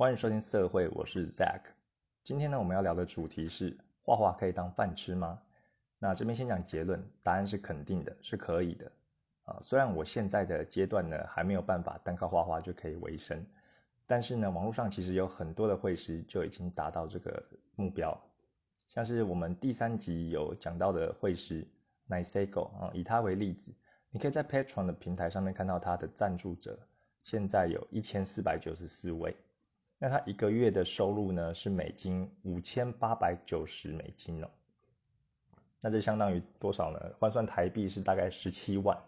欢迎收听社会，我是 Zack。今天呢，我们要聊的主题是画画可以当饭吃吗？那这边先讲结论，答案是肯定的，是可以的。啊，虽然我现在的阶段呢，还没有办法单靠画画就可以维生，但是呢，网络上其实有很多的绘师就已经达到这个目标。像是我们第三集有讲到的绘师 Niseko 啊，以他为例子，你可以在 Patron 的平台上面看到他的赞助者，现在有一千四百九十四位。那他一个月的收入呢是美金五千八百九十美金哦，那这相当于多少呢？换算台币是大概十七万，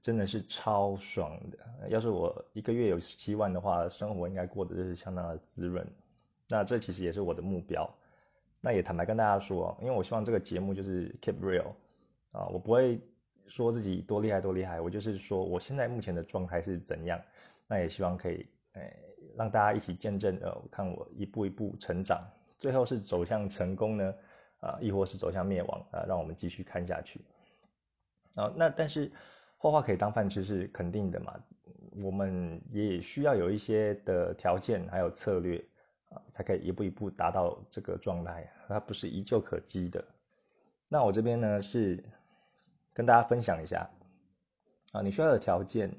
真的是超爽的。要是我一个月有十七万的话，生活应该过得就是相当的滋润。那这其实也是我的目标。那也坦白跟大家说，因为我希望这个节目就是 keep real 啊，我不会说自己多厉害多厉害，我就是说我现在目前的状态是怎样。那也希望可以诶。让大家一起见证，呃，看我一步一步成长，最后是走向成功呢，啊，亦或是走向灭亡啊？让我们继续看下去。啊，那但是画画可以当饭吃是肯定的嘛？我们也需要有一些的条件还有策略啊，才可以一步一步达到这个状态，它不是一蹴可及的。那我这边呢是跟大家分享一下啊，你需要的条件，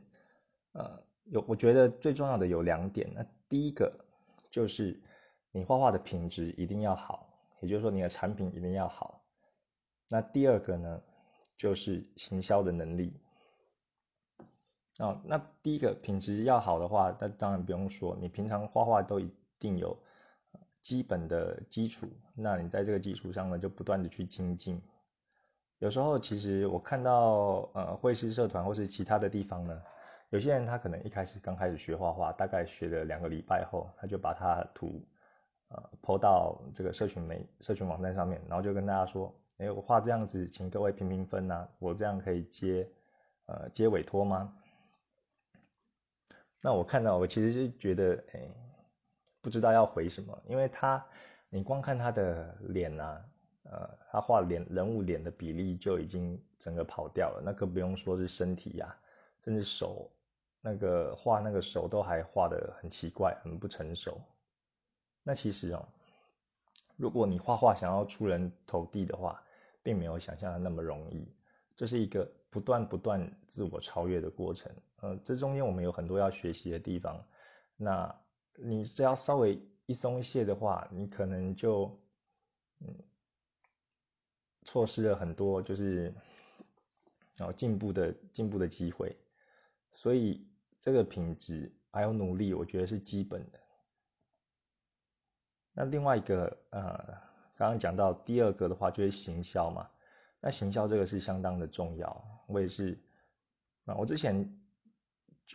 呃。有，我觉得最重要的有两点。那第一个就是你画画的品质一定要好，也就是说你的产品一定要好。那第二个呢，就是行销的能力。哦，那第一个品质要好的话，那当然不用说，你平常画画都一定有基本的基础。那你在这个基础上呢，就不断的去精进。有时候其实我看到呃绘师社团或是其他的地方呢。有些人他可能一开始刚开始学画画，大概学了两个礼拜后，他就把他图，呃，抛到这个社群媒社群网站上面，然后就跟大家说：“哎，我画这样子，请各位评评分呐，我这样可以接，呃，接委托吗？”那我看到，我其实是觉得，哎，不知道要回什么，因为他，你光看他的脸呐，呃，他画脸人物脸的比例就已经整个跑掉了，那更不用说是身体呀，甚至手。那个画那个手都还画的很奇怪，很不成熟。那其实哦，如果你画画想要出人头地的话，并没有想象的那么容易。这是一个不断不断自我超越的过程。呃，这中间我们有很多要学习的地方。那你只要稍微一松懈的话，你可能就嗯错失了很多就是哦进步的进步的机会。所以。这个品质还有努力，我觉得是基本的。那另外一个，呃，刚刚讲到第二个的话，就是行销嘛。那行销这个是相当的重要。我也是，啊，我之前，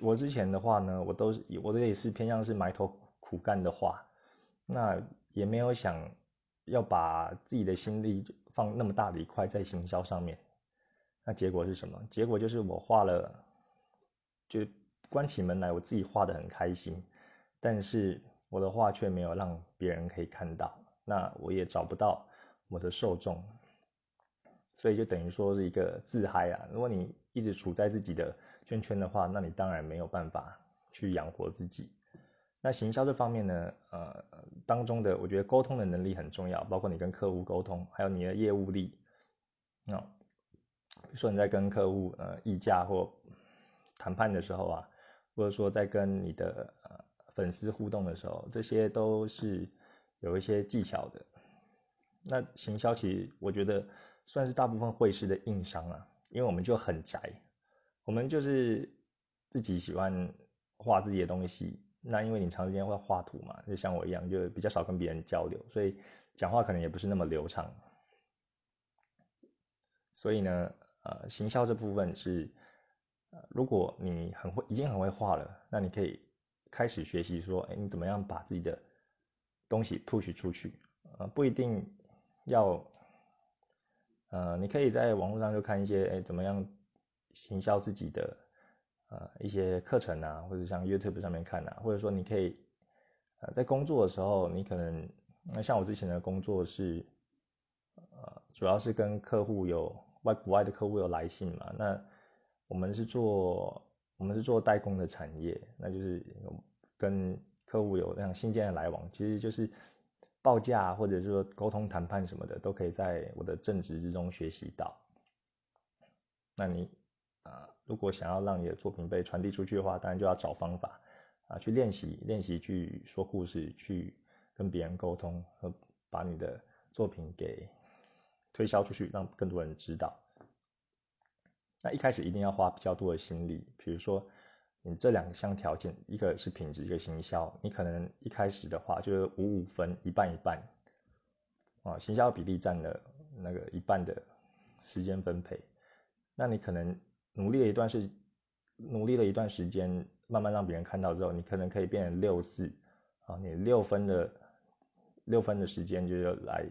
我之前的话呢，我都是，我的也是偏向是埋头苦干的话，那也没有想要把自己的心力放那么大的一块在行销上面。那结果是什么？结果就是我花了，就。关起门来，我自己画的很开心，但是我的画却没有让别人可以看到，那我也找不到我的受众，所以就等于说是一个自嗨啊。如果你一直处在自己的圈圈的话，那你当然没有办法去养活自己。那行销这方面呢，呃，当中的我觉得沟通的能力很重要，包括你跟客户沟通，还有你的业务力。那比如说你在跟客户呃议价或谈判的时候啊。或者说在跟你的粉丝互动的时候，这些都是有一些技巧的。那行销其实我觉得算是大部分会师的硬伤啊，因为我们就很宅，我们就是自己喜欢画自己的东西。那因为你长时间会画图嘛，就像我一样，就比较少跟别人交流，所以讲话可能也不是那么流畅。所以呢，呃，行销这部分是。如果你很会，已经很会画了，那你可以开始学习说，哎，你怎么样把自己的东西 push 出去？呃，不一定要，呃，你可以在网络上就看一些，哎，怎么样行销自己的，呃，一些课程啊，或者像 YouTube 上面看啊，或者说你可以，呃，在工作的时候，你可能，那像我之前的工作是，呃，主要是跟客户有外国外的客户有来信嘛，那。我们是做我们是做代工的产业，那就是跟客户有那样信件的来往，其实就是报价或者是说沟通谈判什么的，都可以在我的正职之中学习到。那你啊，如果想要让你的作品被传递出去的话，当然就要找方法啊，去练习练习去说故事，去跟别人沟通，和把你的作品给推销出去，让更多人知道。那一开始一定要花比较多的心力，比如说。你这两项条件，一个是品质，一个行销。你可能一开始的话就是五五分，一半一半，啊，行销比例占了那个一半的时间分配。那你可能努力了一段是努力了一段时间，慢慢让别人看到之后，你可能可以变成六四，啊，你六分的六分的时间就要来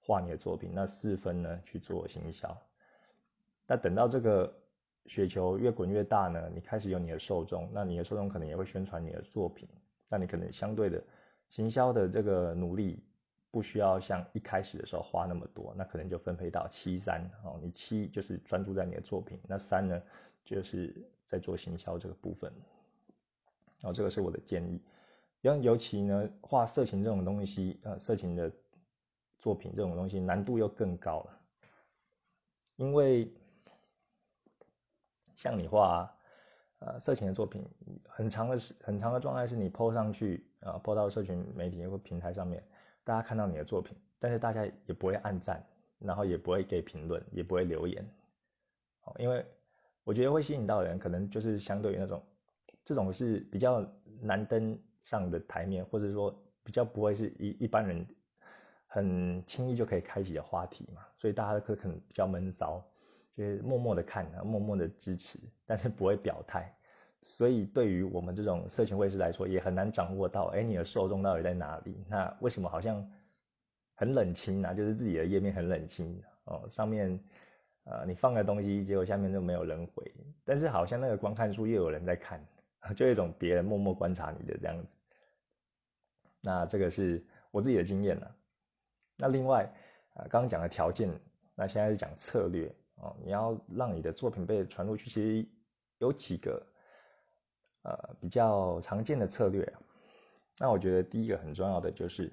画你的作品，那四分呢去做行销。那等到这个。雪球越滚越大呢，你开始有你的受众，那你的受众可能也会宣传你的作品，那你可能相对的行销的这个努力不需要像一开始的时候花那么多，那可能就分配到七三哦，你七就是专注在你的作品，那三呢就是在做行销这个部分，哦，这个是我的建议，尤尤其呢画色情这种东西，呃，色情的作品这种东西难度又更高了，因为。像你画，呃，色情的作品，很长的时很长的状态是你 PO 上去，啊，PO 到社群媒体或平台上面，大家看到你的作品，但是大家也不会按赞，然后也不会给评论，也不会留言，哦，因为我觉得会吸引到的人，可能就是相对于那种，这种是比较难登上的台面，或者说比较不会是一一般人很轻易就可以开启的话题嘛，所以大家可可能比较闷骚。就是默默的看，默默的支持，但是不会表态。所以对于我们这种色情卫士来说，也很难掌握到，哎，你的受众到底在哪里？那为什么好像很冷清呢？就是自己的页面很冷清哦，上面呃你放个东西，结果下面都没有人回，但是好像那个观看数又有人在看，就一种别人默默观察你的这样子。那这个是我自己的经验了。那另外啊，刚刚讲的条件，那现在是讲策略。哦，你要让你的作品被传出去，其实有几个呃比较常见的策略。那我觉得第一个很重要的就是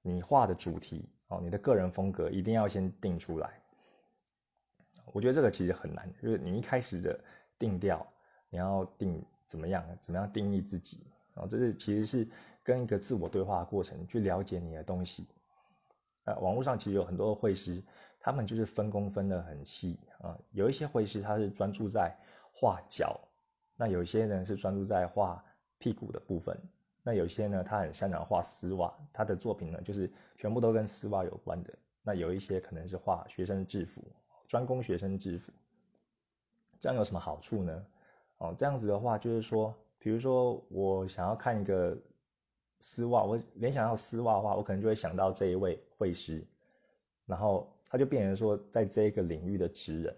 你画的主题哦，你的个人风格一定要先定出来。我觉得这个其实很难，就是你一开始的定调，你要定怎么样，怎么样定义自己哦，这是其实是跟一个自我对话的过程，去了解你的东西。呃，网络上其实有很多绘师。他们就是分工分得很细啊，有一些绘师他是专注在画脚，那有些呢是专注在画屁股的部分，那有些呢他很擅长画丝袜，他的作品呢就是全部都跟丝袜有关的。那有一些可能是画学生制服，专攻学生制服，这样有什么好处呢？哦，这样子的话就是说，比如说我想要看一个丝袜，我联想到丝袜的话，我可能就会想到这一位绘师，然后。他就变成说，在这个领域的职人，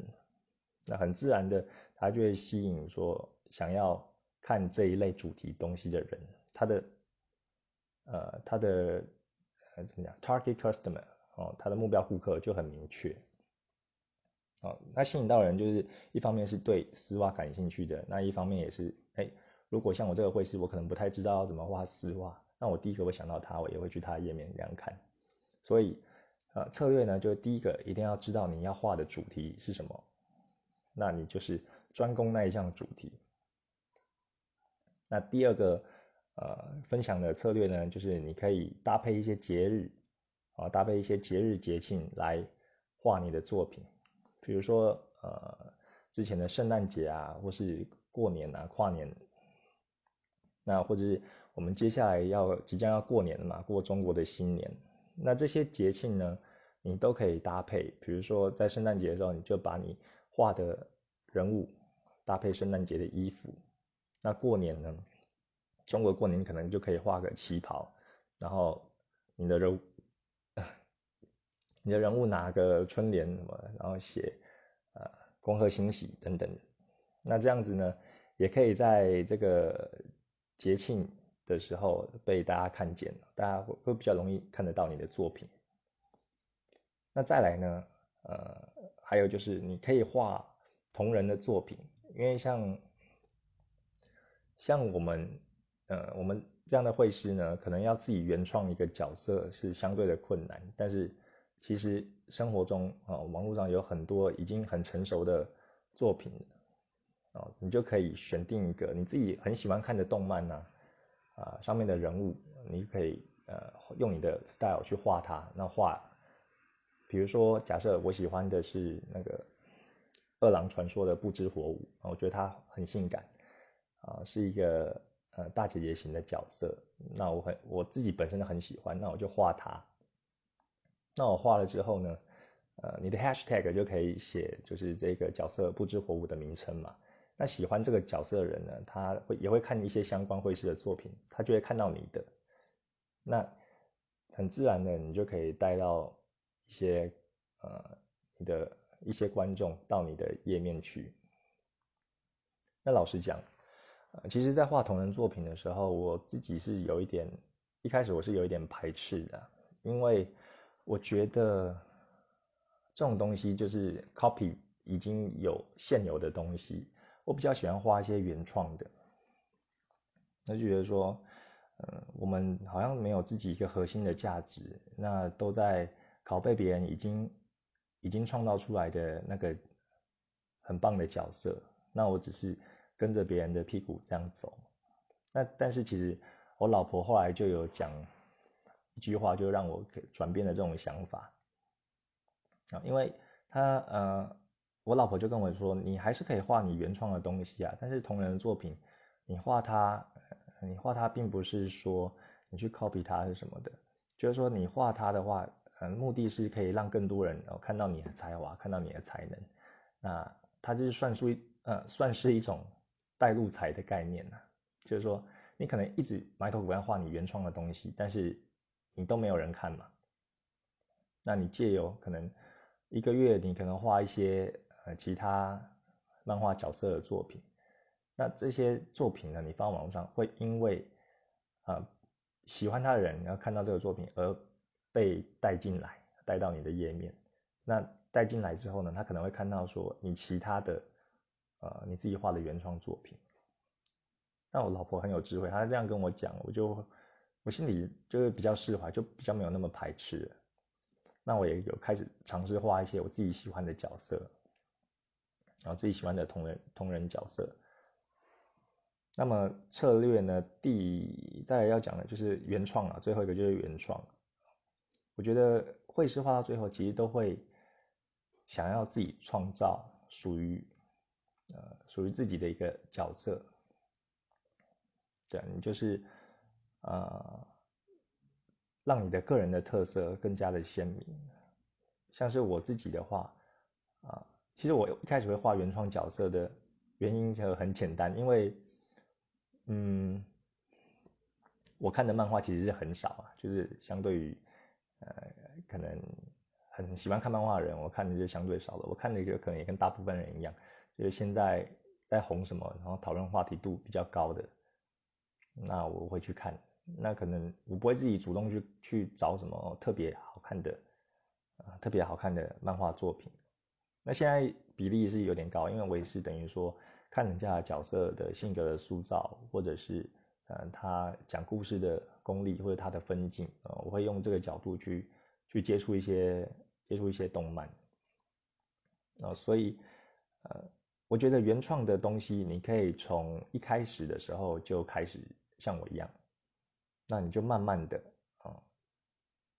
那很自然的，他就会吸引说想要看这一类主题东西的人，他的，呃，他的呃怎么讲，target customer 哦，他的目标顾客就很明确，哦，那吸引到人就是一方面是对丝袜感兴趣的，那一方面也是，哎，如果像我这个会师，我可能不太知道怎么画丝袜，那我第一个会想到他，我也会去他的页面这样看，所以。呃，策略呢，就第一个一定要知道你要画的主题是什么，那你就是专攻那一项主题。那第二个呃分享的策略呢，就是你可以搭配一些节日啊，搭配一些节日节庆来画你的作品，比如说呃之前的圣诞节啊，或是过年啊，跨年，那或者是我们接下来要即将要过年了嘛，过中国的新年。那这些节庆呢，你都可以搭配。比如说，在圣诞节的时候，你就把你画的人物搭配圣诞节的衣服。那过年呢，中国过年可能就可以画个旗袍，然后你的人物，你的人物拿个春联什么，然后写呃恭贺新喜等等。那这样子呢，也可以在这个节庆。的时候被大家看见，大家会会比较容易看得到你的作品。那再来呢？呃，还有就是你可以画同人的作品，因为像像我们呃我们这样的绘师呢，可能要自己原创一个角色是相对的困难，但是其实生活中啊，网络上有很多已经很成熟的作品，哦，你就可以选定一个你自己很喜欢看的动漫呢，上面的人物，你可以呃用你的 style 去画它，那画，比如说假设我喜欢的是那个二郎传说的不知火舞，我觉得他很性感，啊，是一个。呃，大姐姐型的角色，那我很我自己本身很喜欢，那我就画他。那我画了之后呢，呃，你的 hashtag 就可以写就是这个角色不知火舞的名称嘛。那喜欢这个角色的人呢，他会也会看一些相关绘师的作品，他就会看到你的。那很自然的，你就可以带到一些呃你的一些观众到你的页面去。那老实讲。呃，其实，在画同人作品的时候，我自己是有一点，一开始我是有一点排斥的，因为我觉得这种东西就是 copy 已经有现有的东西，我比较喜欢画一些原创的，那就觉得说，嗯，我们好像没有自己一个核心的价值，那都在拷贝别人已经已经创造出来的那个很棒的角色，那我只是。跟着别人的屁股这样走，那但是其实我老婆后来就有讲一句话，就让我转变了这种想法啊，因为她呃，我老婆就跟我说，你还是可以画你原创的东西啊，但是同人的作品，你画它，你画它并不是说你去 copy 它是什么的，就是说你画它的话，嗯，目的是可以让更多人看到你的才华，看到你的才能，那它就是算出一呃，算是一种。带路财的概念呢，就是说你可能一直埋头苦干画你原创的东西，但是你都没有人看嘛。那你借由可能一个月，你可能画一些其他漫画角色的作品，那这些作品呢，你放网络上会因为啊喜欢他的人然后看到这个作品而被带进来，带到你的页面。那带进来之后呢，他可能会看到说你其他的。呃，你自己画的原创作品，那我老婆很有智慧，她这样跟我讲，我就我心里就是比较释怀，就比较没有那么排斥。那我也有开始尝试画一些我自己喜欢的角色，然后自己喜欢的同人同人角色。那么策略呢？第再要讲的就是原创了，最后一个就是原创。我觉得绘师画到最后，其实都会想要自己创造属于。呃，属于自己的一个角色，对你就是呃，让你的个人的特色更加的鲜明。像是我自己的话，啊，其实我一开始会画原创角色的原因就很简单，因为，嗯，我看的漫画其实是很少啊，就是相对于呃，可能很喜欢看漫画的人，我看的就相对少了。我看的一个可能也跟大部分人一样。就是现在在红什么，然后讨论话题度比较高的，那我会去看。那可能我不会自己主动去去找什么特别好看的，啊，特别好看的漫画作品。那现在比例是有点高，因为我也是等于说看人家角色的性格的塑造，或者是嗯他讲故事的功力或者他的分镜啊，我会用这个角度去去接触一些接触一些动漫啊，所以呃。我觉得原创的东西，你可以从一开始的时候就开始像我一样，那你就慢慢的啊，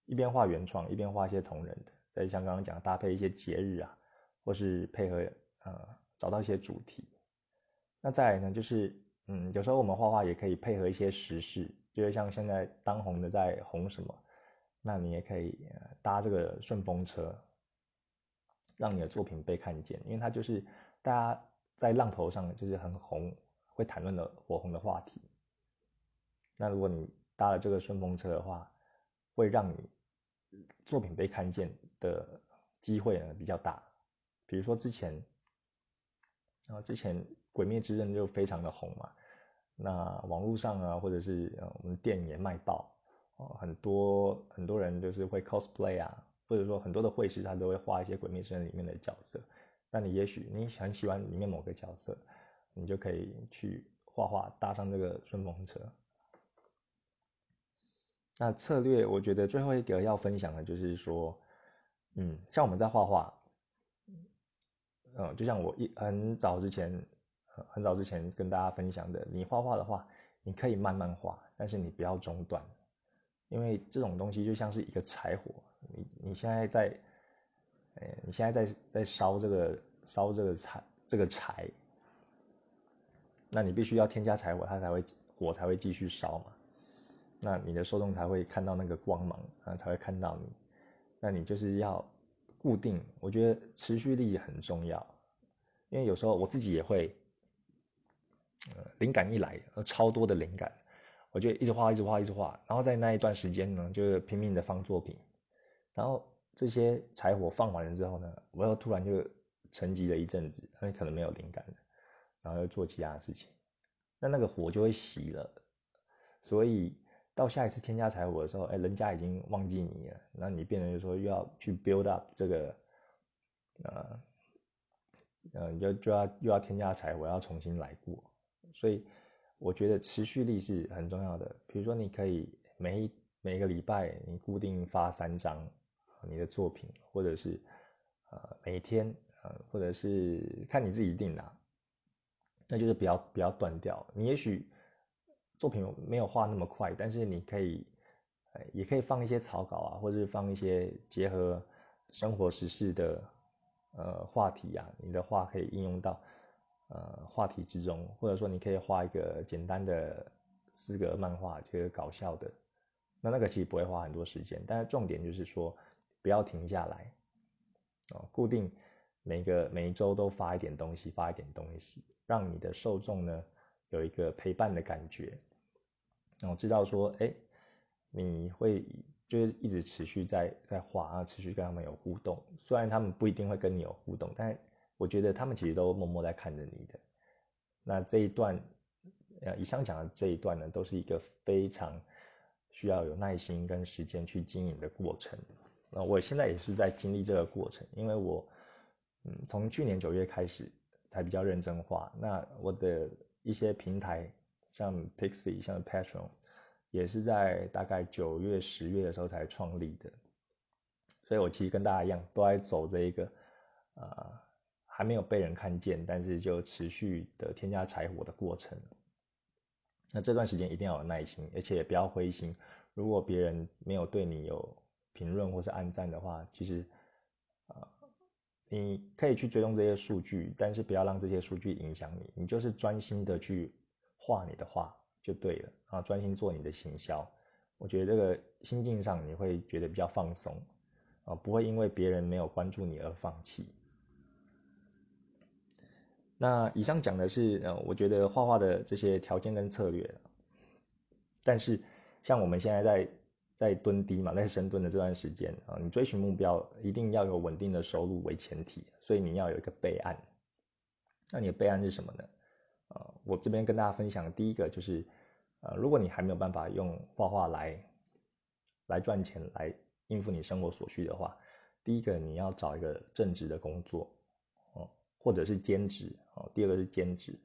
一边画原创，一边画一些同人的，再像刚刚讲搭配一些节日啊，或是配合呃找到一些主题。那再来呢，就是嗯，有时候我们画画也可以配合一些时事，就是像现在当红的在红什么，那你也可以搭这个顺风车，让你的作品被看见，因为它就是。大家在浪头上就是很红，会谈论的火红的话题。那如果你搭了这个顺风车的话，会让你作品被看见的机会呢比较大。比如说之前，然后之前《鬼灭之刃》就非常的红嘛，那网络上啊，或者是我们电影也卖爆哦，很多很多人就是会 cosplay 啊，或者说很多的会师他都会画一些《鬼灭之刃》里面的角色。那你也许你很喜欢里面某个角色，你就可以去画画，搭上这个顺风车。那策略，我觉得最后一个要分享的就是说，嗯，像我们在画画，嗯，就像我一很早之前，很早之前跟大家分享的，你画画的话，你可以慢慢画，但是你不要中断，因为这种东西就像是一个柴火，你你现在在，呃，你现在在在烧这个烧这个柴这个柴，那你必须要添加柴火，它才会火才会继续烧嘛。那你的受众才会看到那个光芒啊，才会看到你。那你就是要固定，我觉得持续力很重要。因为有时候我自己也会，呃，灵感一来，超多的灵感，我就一直画，一直画，一直画。然后在那一段时间呢，就是拼命的放作品。然后这些柴火放完了之后呢，我又突然就沉寂了一阵子，那可能没有灵感了，然后又做其他的事情，那那个火就会熄了。所以。到下一次添加柴火的时候，哎，人家已经忘记你了，那你变成就说又要去 build up 这个，呃，呃，你就就要又要添加柴火，要重新来过。所以我觉得持续力是很重要的。比如说，你可以每一每个礼拜你固定发三张你的作品，或者是呃每天呃，或者是看你自己定的，那就是不要不要断掉。你也许。作品没有画那么快，但是你可以，也可以放一些草稿啊，或者是放一些结合生活时事的呃话题啊，你的画可以应用到呃话题之中，或者说你可以画一个简单的四格漫画，就是搞笑的，那那个其实不会花很多时间，但是重点就是说不要停下来，哦，固定每个每一周都发一点东西，发一点东西，让你的受众呢有一个陪伴的感觉。我知道说，哎，你会就是一直持续在在画啊，持续跟他们有互动。虽然他们不一定会跟你有互动，但我觉得他们其实都默默在看着你的。那这一段，呃，以上讲的这一段呢，都是一个非常需要有耐心跟时间去经营的过程。那我现在也是在经历这个过程，因为我，嗯，从去年九月开始才比较认真画。那我的一些平台。像 Pixie，像 Patron，也是在大概九月、十月的时候才创立的，所以我其实跟大家一样，都在走这一个，呃，还没有被人看见，但是就持续的添加柴火的过程。那这段时间一定要有耐心，而且不要灰心。如果别人没有对你有评论或是按赞的话，其实，呃，你可以去追踪这些数据，但是不要让这些数据影响你，你就是专心的去。画你的画就对了啊，专心做你的行销，我觉得这个心境上你会觉得比较放松啊，不会因为别人没有关注你而放弃。那以上讲的是呃，我觉得画画的这些条件跟策略，但是像我们现在在在蹲低嘛，在深蹲的这段时间啊，你追寻目标一定要有稳定的收入为前提，所以你要有一个备案。那你的备案是什么呢？呃，我这边跟大家分享第一个就是，呃，如果你还没有办法用画画来来赚钱，来应付你生活所需的话，第一个你要找一个正职的工作，哦，或者是兼职，哦，第二个是兼职。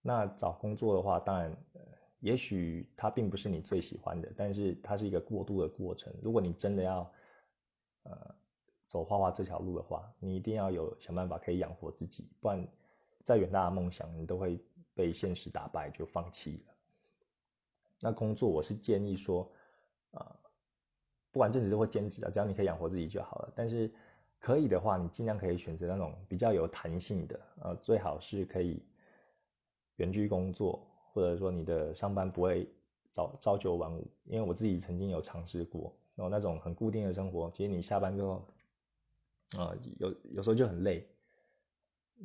那找工作的话，当然，也许它并不是你最喜欢的，但是它是一个过渡的过程。如果你真的要，呃，走画画这条路的话，你一定要有想办法可以养活自己，不然。再远大的梦想，你都会被现实打败，就放弃了。那工作，我是建议说，啊，不管正职或兼职啊，只要你可以养活自己就好了。但是可以的话，你尽量可以选择那种比较有弹性的，呃，最好是可以远距工作，或者说你的上班不会早朝九晚五。因为我自己曾经有尝试过，然后那种很固定的生活，其实你下班之后，啊，有有时候就很累。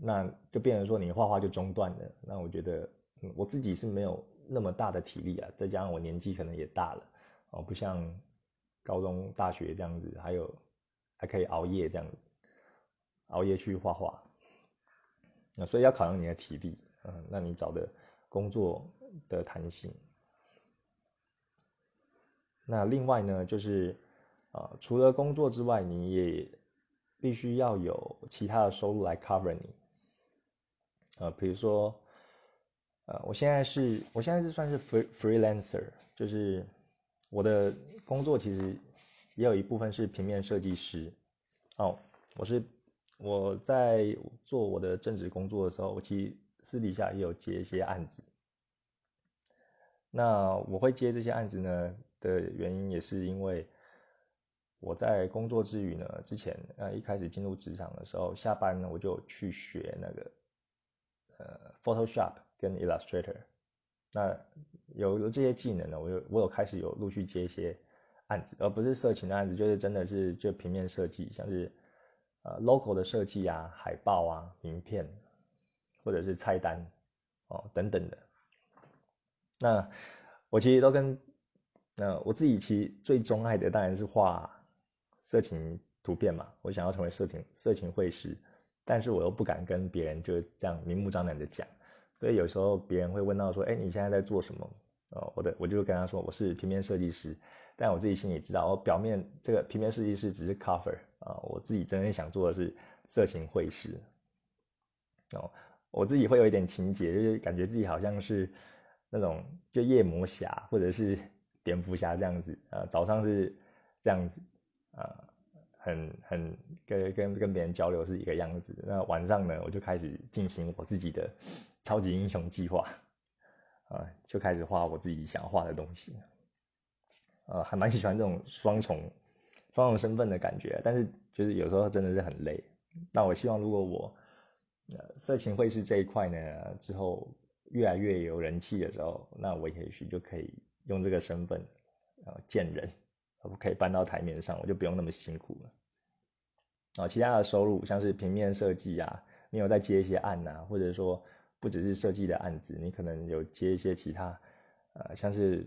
那就变成说你画画就中断了。那我觉得，我自己是没有那么大的体力啊，再加上我年纪可能也大了，哦，不像高中、大学这样子，还有还可以熬夜这样，熬夜去画画。那所以要考量你的体力，嗯，那你找的工作的弹性。那另外呢，就是啊，除了工作之外，你也必须要有其他的收入来 cover 你。呃，比如说，呃，我现在是，我现在是算是 free freelancer，就是我的工作其实也有一部分是平面设计师。哦，我是我在做我的正职工作的时候，我其实私底下也有接一些案子。那我会接这些案子呢的原因，也是因为我在工作之余呢，之前呃一开始进入职场的时候，下班呢我就去学那个呃 Photoshop 跟 Illustrator。那有了这些技能呢，我有我有开始有陆续接一些案子，而不是色情的案子，就是真的是就平面设计，像是呃 logo 的设计啊、海报啊、名片，或者是菜单哦等等的。那我其实都跟那我自己其实最钟爱的当然是画色情图片嘛，我想要成为色情色情绘师，但是我又不敢跟别人就是这样明目张胆的讲。所以有时候别人会问到说：“哎，你现在在做什么？”哦，我的我就跟他说：“我是平面设计师。”但我自己心里知道，我表面这个平面设计师只是 cover 啊，我自己真正想做的是色情绘师。哦，我自己会有一点情节，就是感觉自己好像是那种就夜魔侠或者是蝙蝠侠这样子啊，早上是这样子啊，很很跟跟跟别人交流是一个样子。那晚上呢，我就开始进行我自己的。超级英雄计划，啊，就开始画我自己想画的东西，呃，还蛮喜欢这种双重双重身份的感觉，但是就是有时候真的是很累。那我希望如果我呃色情绘师这一块呢之后越来越有人气的时候，那我也许就可以用这个身份呃见人，我可以搬到台面上，我就不用那么辛苦了。啊，其他的收入像是平面设计啊，你有在接一些案呐，或者说。不只是设计的案子，你可能有接一些其他，呃，像是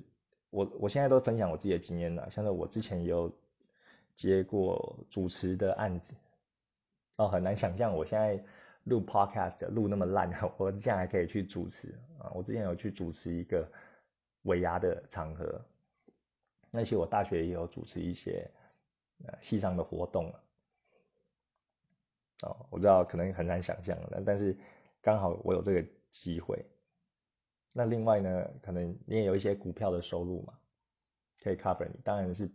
我我现在都分享我自己的经验了，像是我之前也有接过主持的案子，哦，很难想象我现在录 podcast 录那么烂，我竟然还可以去主持啊！我之前有去主持一个尾牙的场合，那些我大学也有主持一些呃系上的活动哦，我知道可能很难想象了，但是。刚好我有这个机会，那另外呢，可能你也有一些股票的收入嘛，可以 cover 你。当然是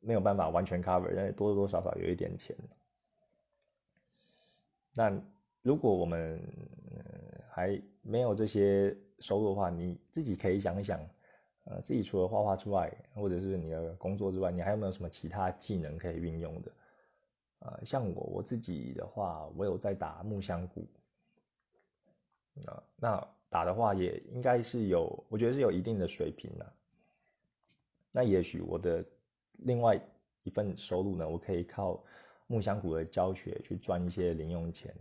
没有办法完全 cover，但是多多少少有一点钱。那如果我们还没有这些收入的话，你自己可以想一想，呃，自己除了画画之外，或者是你的工作之外，你还有没有什么其他技能可以运用的？呃，像我我自己的话，我有在打木香鼓。啊，那打的话也应该是有，我觉得是有一定的水平的。那也许我的另外一份收入呢，我可以靠木香鼓的教学去赚一些零用钱。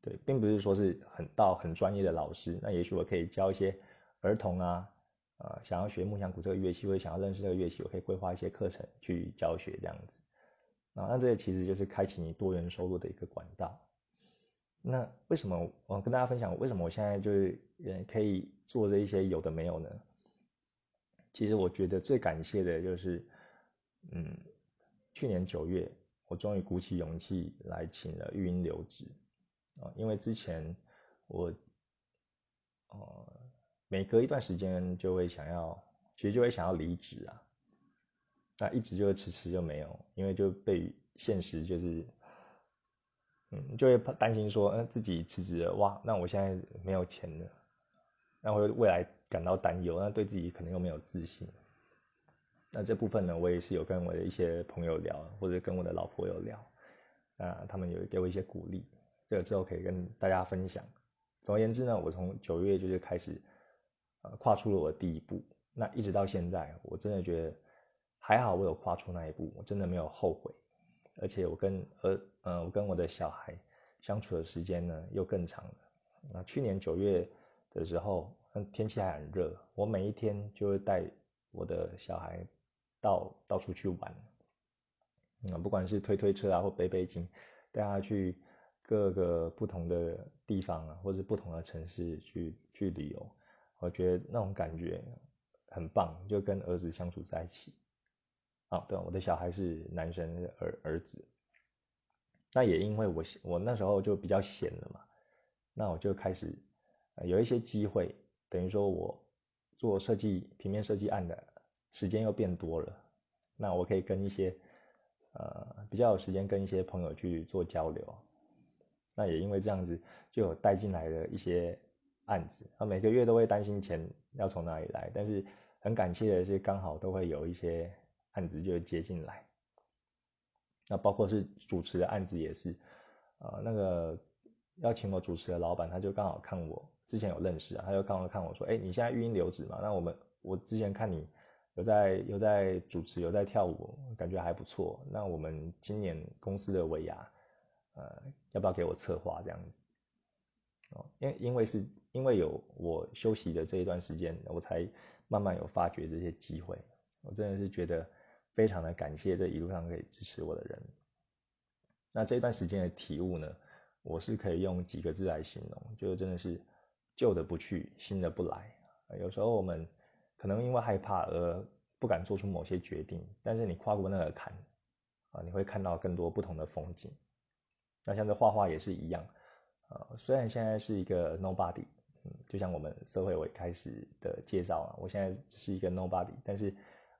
对，并不是说是很到很专业的老师，那也许我可以教一些儿童啊，呃，想要学木香鼓这个乐器，或者想要认识这个乐器，我可以规划一些课程去教学这样子。啊，那这个其实就是开启你多元收入的一个管道。那为什么我跟大家分享为什么我现在就是也可以做这一些有的没有呢？其实我觉得最感谢的就是，嗯，去年九月我终于鼓起勇气来请了育婴留职啊，因为之前我哦每隔一段时间就会想要，其实就会想要离职啊，那一直就迟迟就没有，因为就被现实就是。嗯，就会担心说，嗯，自己辞职了，哇，那我现在没有钱了，那会未来感到担忧，那对自己可能又没有自信。那这部分呢，我也是有跟我的一些朋友聊，或者跟我的老婆有聊，啊，他们有给我一些鼓励，这个之后可以跟大家分享。总而言之呢，我从九月就是开始，呃，跨出了我的第一步，那一直到现在，我真的觉得还好，我有跨出那一步，我真的没有后悔。而且我跟呃呃我跟我的小孩相处的时间呢又更长了。那去年九月的时候，天气还很热，我每一天就会带我的小孩到到处去玩。那不管是推推车啊，或背背巾，带他去各个不同的地方啊，或者不同的城市去去旅游，我觉得那种感觉很棒，就跟儿子相处在一起。啊，对，我的小孩是男生儿儿子，那也因为我我那时候就比较闲了嘛，那我就开始有一些机会，等于说我做设计平面设计案的时间又变多了，那我可以跟一些呃比较有时间跟一些朋友去做交流。那也因为这样子，就有带进来了一些案子，啊，每个月都会担心钱要从哪里来，但是很感谢的是，刚好都会有一些案子就会接进来。那包括是主持的案子也是，呃，那个邀请我主持的老板，他就刚好看我之前有认识啊，他就刚好看我说，哎，你现在育音留职嘛？那我们我之前看你有在有在主持，有在跳舞，感觉还不错。那我们今年公司的尾牙。呃，要不要给我策划这样子？哦，因因为是因为有我休息的这一段时间，我才慢慢有发掘这些机会。我真的是觉得非常的感谢这一路上可以支持我的人。那这一段时间的体悟呢，我是可以用几个字来形容，就真的是旧的不去，新的不来。有时候我们可能因为害怕而不敢做出某些决定，但是你跨过那个坎啊，你会看到更多不同的风景。那像这画画也是一样，呃，虽然现在是一个 nobody，就像我们社会我开始的介绍啊，我现在是一个 nobody，但是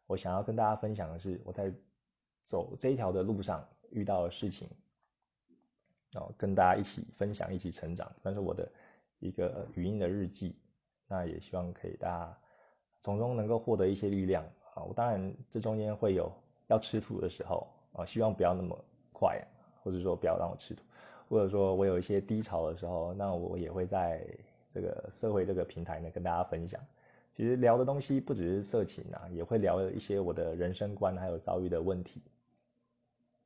我想要跟大家分享的是，我在走这一条的路上遇到的事情，然哦，跟大家一起分享，一起成长，算是我的一个语音的日记。那也希望可以大家从中能够获得一些力量啊。我当然这中间会有要吃土的时候啊，希望不要那么快。或者说不要让我吃土，或者说我有一些低潮的时候，那我也会在这个社会这个平台呢跟大家分享。其实聊的东西不只是色情啊，也会聊一些我的人生观还有遭遇的问题。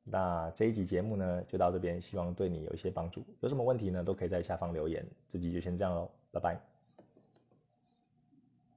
那这一集节目呢就到这边，希望对你有一些帮助。有什么问题呢，都可以在下方留言。这集就先这样喽，拜拜。